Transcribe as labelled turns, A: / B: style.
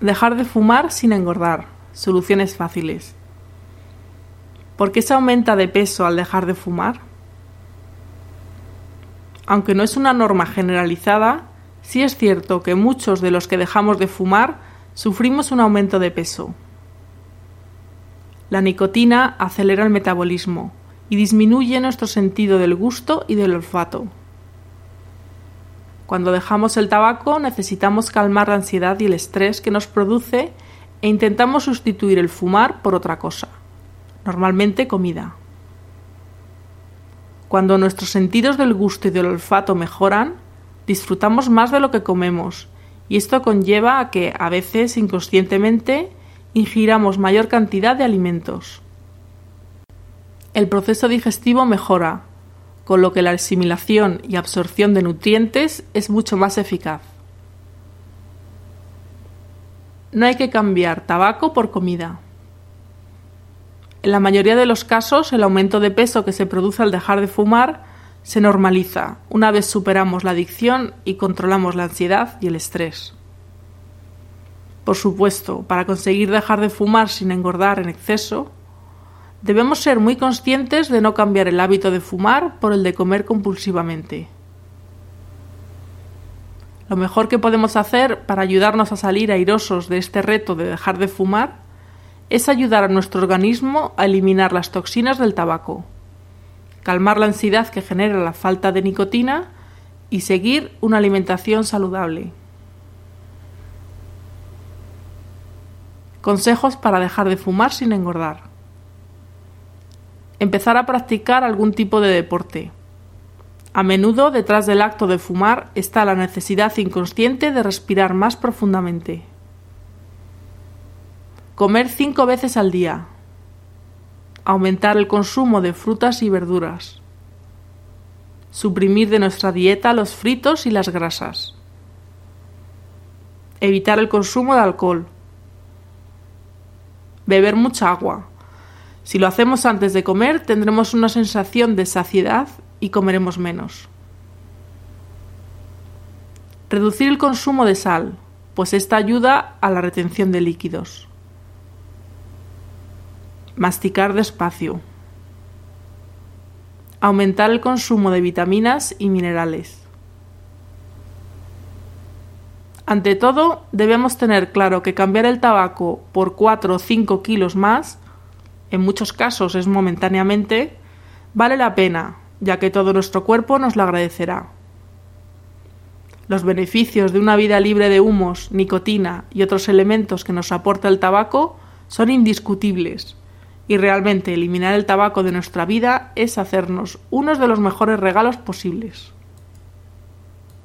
A: Dejar de fumar sin engordar. Soluciones fáciles. ¿Por qué se aumenta de peso al dejar de fumar? Aunque no es una norma generalizada, sí es cierto que muchos de los que dejamos de fumar sufrimos un aumento de peso. La nicotina acelera el metabolismo y disminuye nuestro sentido del gusto y del olfato. Cuando dejamos el tabaco necesitamos calmar la ansiedad y el estrés que nos produce e intentamos sustituir el fumar por otra cosa, normalmente comida. Cuando nuestros sentidos del gusto y del olfato mejoran, disfrutamos más de lo que comemos y esto conlleva a que a veces inconscientemente ingiramos mayor cantidad de alimentos. El proceso digestivo mejora, con lo que la asimilación y absorción de nutrientes es mucho más eficaz. No hay que cambiar tabaco por comida. En la mayoría de los casos, el aumento de peso que se produce al dejar de fumar se normaliza una vez superamos la adicción y controlamos la ansiedad y el estrés. Por supuesto, para conseguir dejar de fumar sin engordar en exceso, debemos ser muy conscientes de no cambiar el hábito de fumar por el de comer compulsivamente. Lo mejor que podemos hacer para ayudarnos a salir airosos de este reto de dejar de fumar es ayudar a nuestro organismo a eliminar las toxinas del tabaco, calmar la ansiedad que genera la falta de nicotina y seguir una alimentación saludable. Consejos para dejar de fumar sin engordar. Empezar a practicar algún tipo de deporte. A menudo detrás del acto de fumar está la necesidad inconsciente de respirar más profundamente. Comer cinco veces al día. Aumentar el consumo de frutas y verduras. Suprimir de nuestra dieta los fritos y las grasas. Evitar el consumo de alcohol. Beber mucha agua. Si lo hacemos antes de comer tendremos una sensación de saciedad y comeremos menos. Reducir el consumo de sal, pues esta ayuda a la retención de líquidos. Masticar despacio. Aumentar el consumo de vitaminas y minerales. Ante todo, debemos tener claro que cambiar el tabaco por 4 o 5 kilos más, en muchos casos es momentáneamente, vale la pena, ya que todo nuestro cuerpo nos lo agradecerá. Los beneficios de una vida libre de humos, nicotina y otros elementos que nos aporta el tabaco son indiscutibles y realmente eliminar el tabaco de nuestra vida es hacernos uno de los mejores regalos posibles.